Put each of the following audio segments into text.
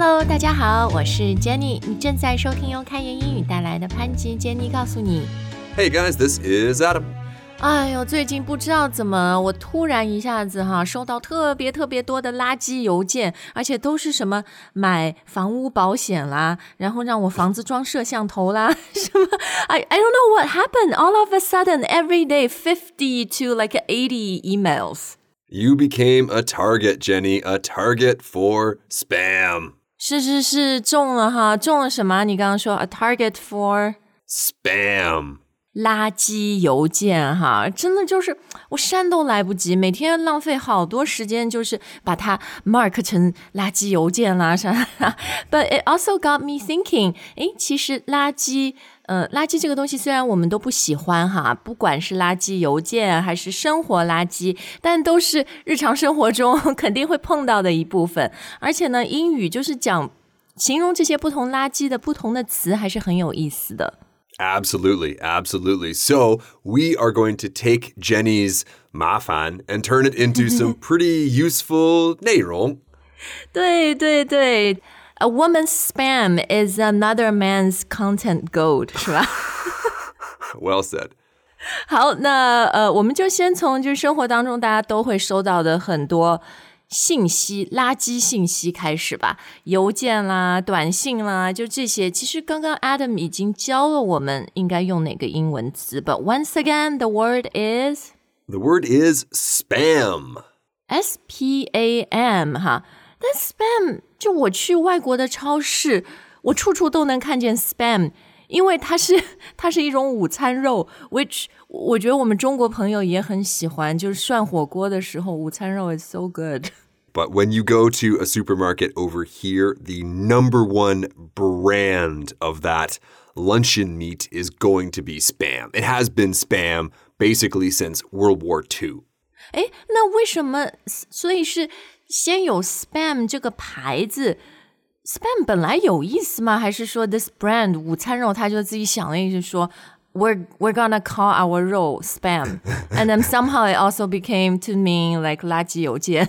Hello，大家好，我是 Jenny，你正在收听由开言英语带来的潘吉 Jenny 告诉你。 Hey guys, this is Adam. 哎呦，最近不知道怎么，我突然一下子哈收到特别特别多的垃圾邮件，而且都是什么买房屋保险啦，然后让我房子装摄像头啦，什么 I I don't know what happened. All of a sudden, every day, fifty to like eighty emails. You became a target, Jenny, a target for spam. 是是是，中了哈，中了什么？你刚刚说 a target for Spam. 垃圾邮件哈，真的就是我删都来不及，每天浪费好多时间，就是把它 mark 成垃圾邮件啦啥。But it also got me thinking，诶，其实垃圾，呃，垃圾这个东西虽然我们都不喜欢哈，不管是垃圾邮件还是生活垃圾，但都是日常生活中 肯定会碰到的一部分。而且呢，英语就是讲形容这些不同垃圾的不同的词，还是很有意思的。Absolutely, absolutely. So we are going to take Jenny's mafan and turn it into some pretty useful 内容.对对对 ，A woman's spam is another man's content gold，是吧？ Well said. 好，那呃，我们就先从就是生活当中大家都会收到的很多信息、垃圾信息开始吧，邮件啦、短信啦，就这些。其实刚刚 Adam 已经教了我们应该用哪个英文词，But once again, the word is The word is spam. S P A M 哈， 但 spam 就我去外国的超市，我处处都能看见 spam，因为它是它是一种午餐肉，which 我觉得我们中国朋友也很喜欢，就是涮火锅的时候，午餐肉 is so good。 But when you go to a supermarket over here, the number one brand of that luncheon meat is going to be spam. It has been spam basically since World War II. 哎，那为什么？所以是 先有 spam 这个牌子，spam 本来有意思吗？还是说 this brand 午餐肉他就自己想了一句说，we're we're gonna call our 肉 spam，and then somehow it also became to mean like 垃圾邮件。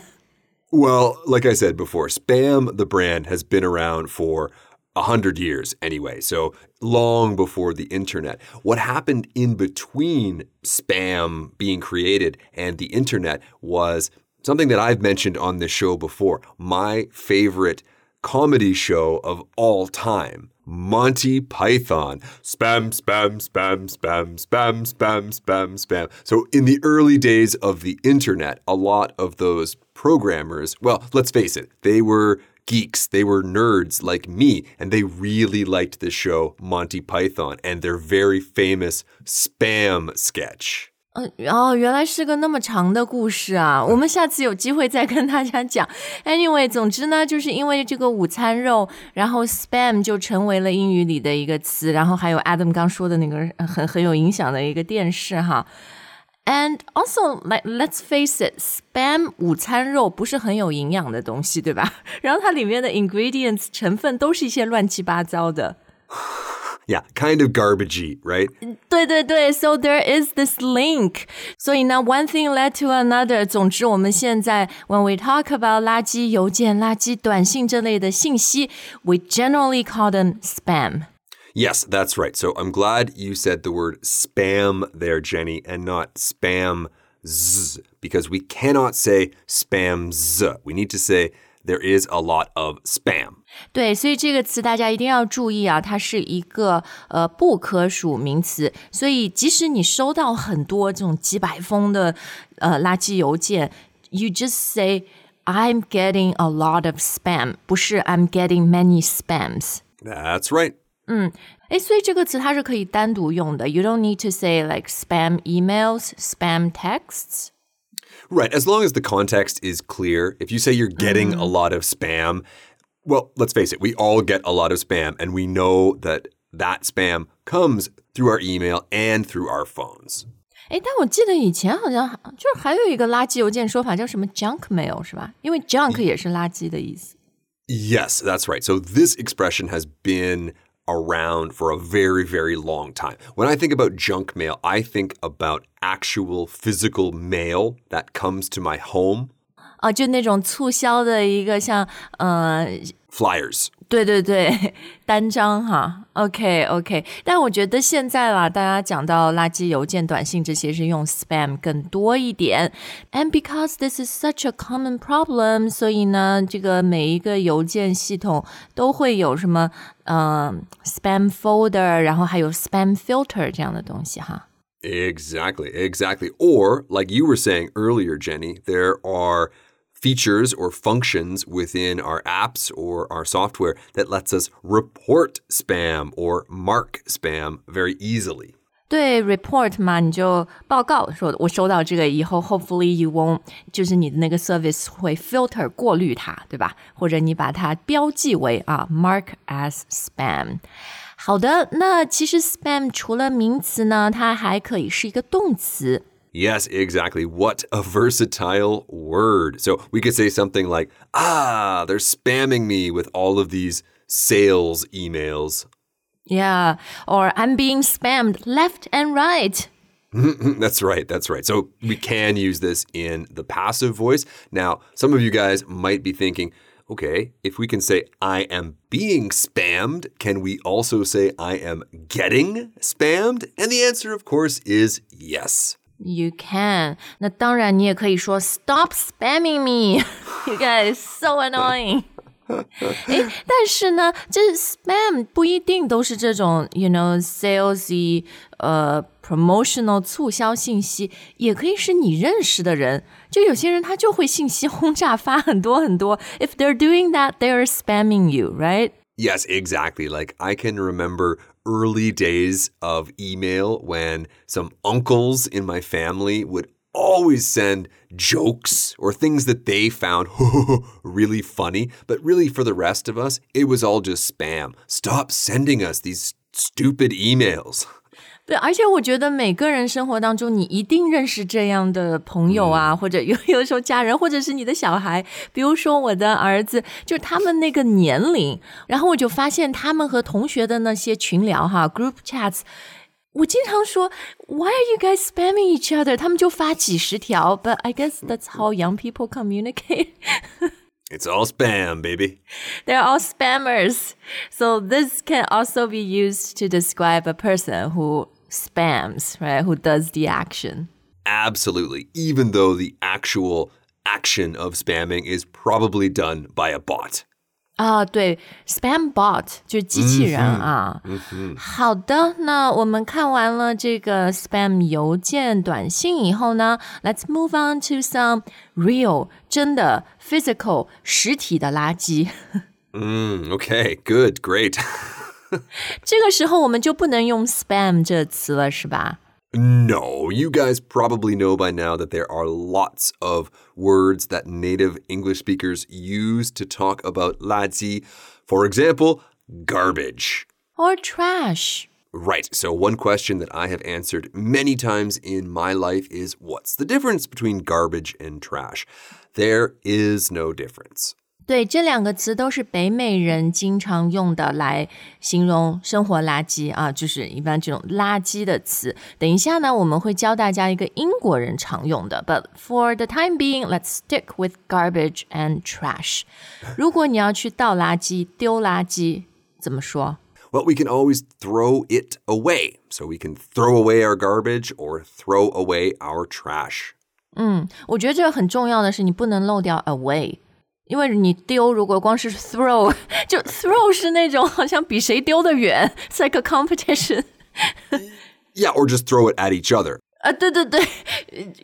Well, like I said before, spam, the brand, has been around for a hundred years anyway, so long before the internet. What happened in between spam being created and the internet was something that I've mentioned on this show before. My favorite comedy show of all time. Monty Python. Spam, spam, spam, spam, spam, spam, spam, spam. So, in the early days of the internet, a lot of those programmers, well, let's face it, they were geeks, they were nerds like me, and they really liked the show Monty Python and their very famous spam sketch. 嗯，哦，原来是个那么长的故事啊！我们下次有机会再跟大家讲。Anyway，总之呢，就是因为这个午餐肉，然后 spam 就成为了英语里的一个词，然后还有 Adam 刚说的那个很很有影响的一个电视哈。And also, like let's face it, spam 午餐肉不是很有营养的东西，对吧？然后它里面的 ingredients 成分都是一些乱七八糟的。Yeah, kind of garbagey, right? 对对对，so there is this link。所以呢，one thing led to another。总之，我们现在 when we talk about 垃圾邮件、垃圾短信这类的信息，we generally call them spam。 Yes, that's right. So I'm glad you said the word spam there, Jenny, and not spam z, because we cannot say spam z. We need to say there is a lot of spam. 对，所以这个词大家一定要注意啊，它是一个呃不可数名词，所以即使你收到很多这种几百封的呃垃圾邮件，you just say I'm getting a lot of spam，不是 I'm getting many spams。 That's right. 诶，所以这个词它是可以单独用的。You don't need to say like spam emails, spam texts. Right. As long as the context is clear, if you say you're getting a lot of spam, well, let's face it, we all get a lot of spam, and we know that that spam comes through our email and through our phones. 诶，但我记得以前好像就是还有一个垃圾邮件说法叫什么 junk mail 是吧？因为 junk 也是垃圾的意思。 Yes, that's right. So this expression has been around for a very, very long time. When I think about junk mail, I think about actual physical mail that comes to my home. 啊，就那种促销的一个像呃 flyers. 对对对，单张哈，OK OK。但我觉得现在啦，大家讲到垃圾邮件、短信这些是用 spam 更多一点。And because this is such a common problem，所以呢，这个每一个邮件系统都会有什么嗯 spam folder，然后还有 spam filter 这样的东西哈。Exactly, exactly. Or, like you were saying earlier, Jenny, there are features or functions within our apps or our software that lets us report spam or mark spam very easily. 对 report 嘛，你就报告说，我收到这个以后，hopefully you won't，就是你的那个 service 会 filter 过滤它，对吧？或者你把它标记为啊 mark as spam。好的，那其实 spam 除了名词呢，它还可以是一个动词。 Yes, exactly. What a versatile word. So we could say something like, ah, they're spamming me with all of these sales emails. Yeah, or I'm being spammed left and right. that's right. That's right. So we can use this in the passive voice. Now, some of you guys might be thinking, okay, if we can say I am being spammed, can we also say I am getting spammed? And the answer, of course, is yes. You can. 那当然，你也可以说 Stop spamming me. You guys so annoying. 诶，但是呢，这 spam 不一定都是这种，you know salesy 呃 promotional 促销信息，也可以是你认识的人。就有些人他就会信息轰炸发很多很多。If they're doing that, they're spamming you, right? Yes, exactly. Like I can remember early days of email when some uncles in my family would always send jokes or things that they found really funny. But really, for the rest of us, it was all just spam. Stop sending us these stupid emails. 对，而且我觉得每个人生活当中，你一定认识这样的朋友啊，嗯、或者有 有时候家人，或者是你的小孩。比如说我的儿子，就是他们那个年龄，然后我就发现他们和同学的那些群聊哈，group chats。我经常说，Why are you guys spamming each other？他们就发几十条，But I guess that's how young people communicate. It's all spam, baby. They're all spammers. So this can also be used to describe a person who spams, right? Who does the action. Absolutely. Even though the actual action of spamming is probably done by a bot. 啊，对，spam bot 就是机器人啊。嗯嗯、好的，那我们看完了这个 spam 邮件、短信以后呢，Let's move on to some real 真的 physical 实体的垃圾。嗯，OK，good，great。这个时候我们就不能用 spam 这词了，是吧？No, you guys probably know by now that there are lots of words that native English speakers use to talk about 垃圾. For example, garbage. Or trash. Right. So, one question that I have answered many times in my life is what's the difference between garbage and trash? There is no difference. 对，这两个词都是北美人经常用的来形容生活垃圾啊，就是一般这种垃圾的词。等一下呢，我们会教大家一个英国人常用的。But for the time being, let's stick with garbage and trash. 如果你要去倒垃圾、丢垃圾，怎么说？Well, we can always throw it away. So we can throw away our garbage or throw away our trash. 嗯，我觉得这个很重要的是，你不能漏掉 away。 因为你丢，如果光是 throw，就 throw 是那种好像比谁丢得远，it's like a competition. yeah, or just throw it at each other. 啊，对对对。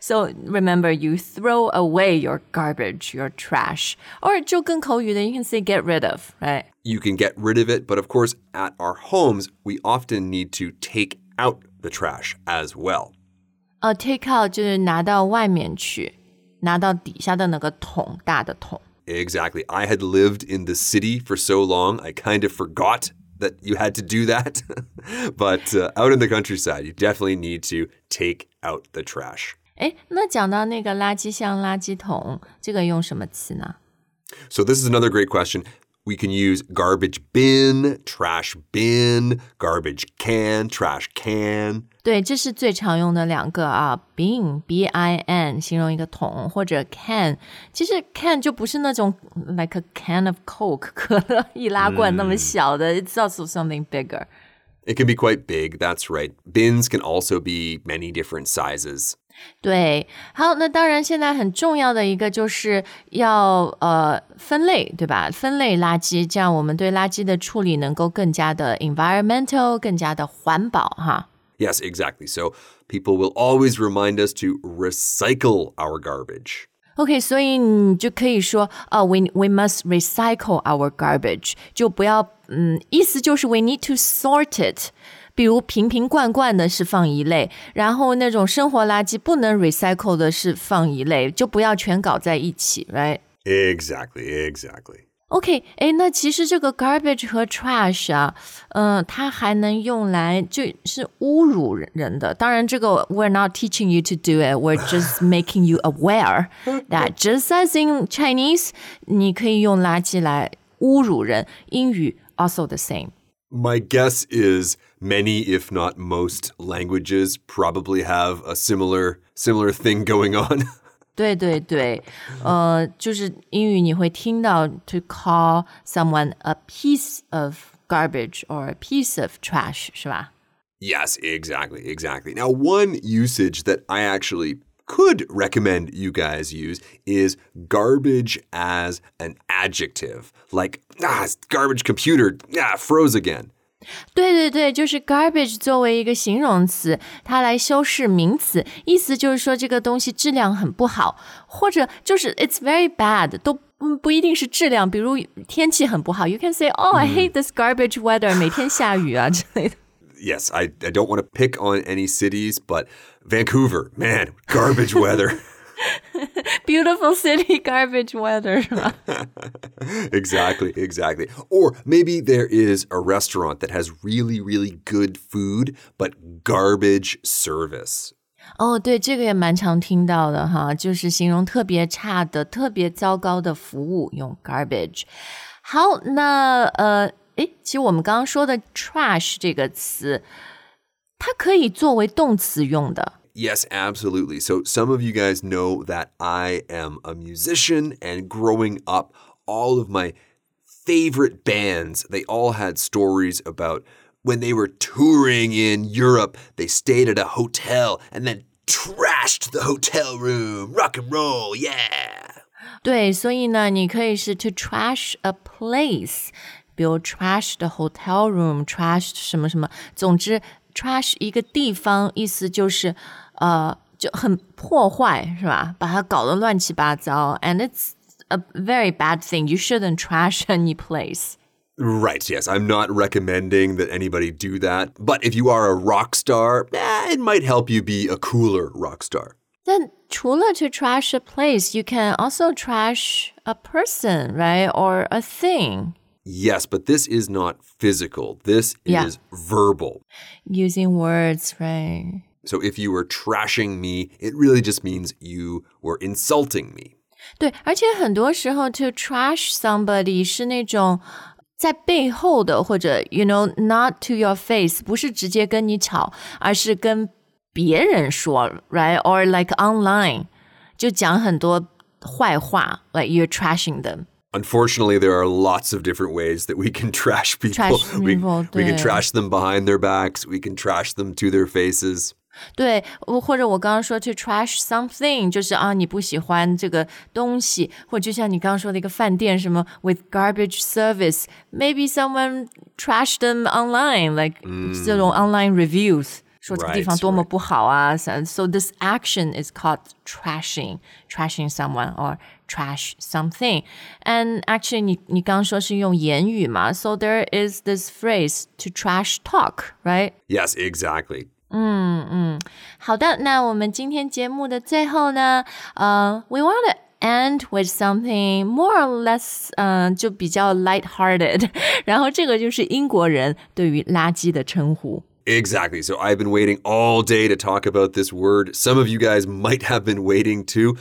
So remember, you throw away your garbage, your trash, or 就更口语的，you can say get rid of, right? You can get rid of it, but of course, at our homes, we often need to take out the trash as well. 呃、uh,，take out 就是拿到外面去，拿到底下的那个桶，大的桶。 Exactly. I had lived in the city for so long, I kind of forgot that you had to do that. but uh, out in the countryside, you definitely need to take out the trash. 哎，那讲到那个垃圾箱、垃圾桶，这个用什么词呢？So this is another great question. we can use garbage bin, trash bin, garbage can, trash can. 对，这是最常用的两个啊，bin b i n 形容一个桶，或者 can，其实 can 就不是那种 like a can of Coke 可乐易拉罐那么小的、i t s also something bigger. It can be quite big, that's right. Bins can also be many different sizes. 对，好，那当然，现在很重要的一个就是要呃分类，对吧？分类垃圾，这样我们对垃圾的处理能够更加的 environmental，更加的环保哈。Yes, exactly. So people will always remind us to recycle our garbage. OK，所以你就可以说，呃、uh,，we we must recycle our garbage，就不要，嗯，意思就是 we need to sort it。比如瓶瓶罐罐的是放一类，然后那种生活垃圾不能 recycle 的是放一类，就不要全搞在一起，right？Exactly, exactly. OK，哎，那其实这个 garbage 和 trash 啊，嗯、呃，它还能用来就是侮辱人的。当然，这个 we're not teaching you to do it, we're just making you aware that just as in Chinese，你可以用垃圾来侮辱人。英语 also the same. My guess is many, if not most, languages probably have a similar similar thing going on. 对对对，呃，就是英语你会听到 to call someone a piece of garbage or a piece of trash，是吧？Yes, exactly, exactly. Now, one usage that I actually could recommend you guys use is garbage as an adjective. Like, ah, garbage computer, yeah, froze again. 对对对，就是 garbage 作为一个形容词，它来修饰名词，意思就是说这个东西质量很不好，或者就是 it's very bad，都不不一定是质量，比如天气很不好，you can say oh I hate this garbage weather，每天下雨啊之类的。yes, I, I don't want to pick on any cities, but Vancouver, man, garbage weather. Beautiful city, garbage weather. exactly, exactly. Or maybe there is a restaurant that has really, really good food, but garbage service. 哦，对，这个也蛮常听到的哈，就是形容特别差的、特别糟糕的服务，用 garbage。好，那呃，诶，其实我们刚刚说的 trash 这个词，它可以作为动词用的。 Yes, absolutely. So, some of you guys know that I am a musician, and growing up, all of my favorite bands, they all had stories about when they were touring in Europe, they stayed at a hotel and then trashed the hotel room. Rock and roll, yeah. 对，所以呢，你可以是 to trash a place，比如 trash the hotel room，trash 什么什么，总之 trash 一个地方，意思就是呃就很破坏，是吧？把它搞得乱七八糟，and it's a very bad thing. You shouldn't trash any place. Right, yes. I'm not recommending that anybody do that. But if you are a rock star, eh, it might help you be a cooler rock star. 但除了 to trash a place, you can also trash a person, right? Or a thing. Yes, but this is not physical. This yeah. is verbal. Using words, right? So if you were trashing me, it really just means you were insulting me. 对，而且很多时候 to trash somebody 是那种在背后的，或者 you know not to your face，不是直接跟你吵，而是跟别人说，right？Or like online，就讲很多坏话，like you're trashing them。 Unfortunately, there are lots of different ways that we can trash people. Trash we, people we can trash them behind their backs. We can trash them to their faces. 对，或者我刚刚说 to trash something，就是啊你不喜欢这个东西，或就像你刚刚说的一个饭店什么 with garbage service，maybe someone trash them online，like、嗯、这种 online reviews。 说这个地方多么不好啊！So so this action is called trashing, trashing someone or trash something. And actually, 你你刚说是用言语嘛？So there is this phrase to trash talk, right? Yes, exactly. 嗯嗯，好的，那我们今天节目的最后呢，呃、uh,，we want to end with something more or less，嗯、uh,，就比较 light-hearted。然后这个就是英国人对于垃圾的称呼。 Exactly. So I've been waiting all day to talk about this word. Some of you guys might have been waiting too.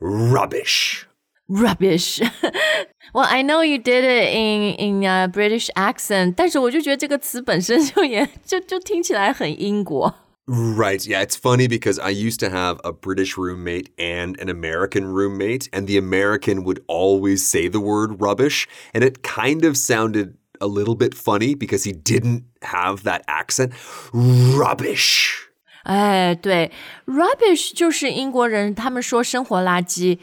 Rubbish. rubbish. well, I know you did it in in a British accent，但是我就觉得这个词本身就也就就听起来很英国。 Right. Yeah, it's funny because I used to have a British roommate and an American roommate, and the American would always say the word rubbish, and it kind of sounded a little bit funny because he didn't have that accent. Rubbish. 哎，对，rubbish 就是英国人他们说生活垃圾，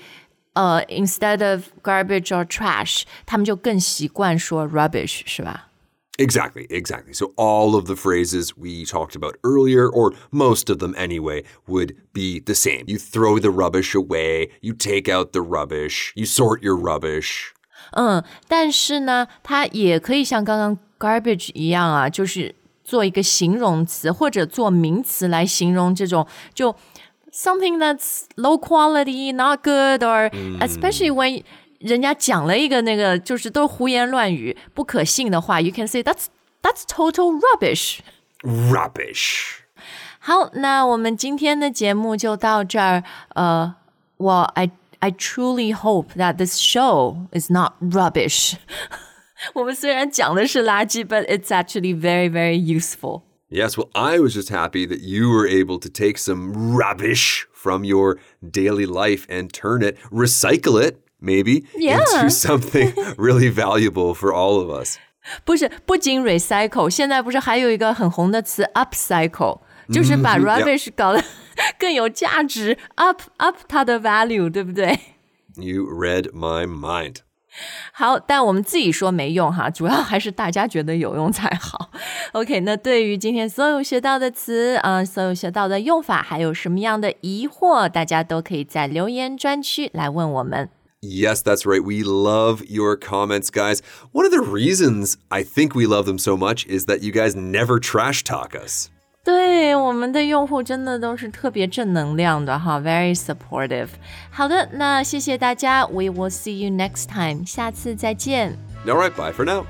呃，instead of garbage or trash，他们就更习惯说 rubbish，是吧？ Exactly, exactly. So all of the phrases we talked about earlier, or most of them anyway, would be the same. You throw the rubbish away, you take out the rubbish, you sort your rubbish. 嗯，但是呢，它也可以像刚刚 garbage 一样啊，就是做一个形容词或者做名词来形容这种就 something that's low quality, not good, or especially when 人家讲了一个那个就是都胡言乱语、不可信的话，you can say that's that's total rubbish。 Rubbish. 好，那我们今天的节目就到这儿。呃，我 I I truly hope that this show is not rubbish 。我们虽然讲的是垃圾，but it's actually very very useful。 Yes, well, I was just happy that you were able to take some rubbish from your daily life and turn it, recycle it, maybe, Yeah. into something really valuable for all of us. 不是，不仅 recycle，现在不是还有一个很红的词 upcycle，就是把 rubbish 搞得 更有价值，up up 它的 value，对不对？ You read my mind. 好，但我们自己说没用哈，主要还是大家觉得有用才好。OK，那对于今天所有学到的词，嗯、所有学到的用法，还有什么样的疑惑，大家都可以在留言专区来问我们。 Yes, that's right. We love your comments, guys. One of the reasons I think we love them so much is that you guys never trash talk us. 对我们的用户真的都是特别正能量的哈，very supportive。好的，那谢谢大家，We will see you next time，下次再见。 All right, bye for now.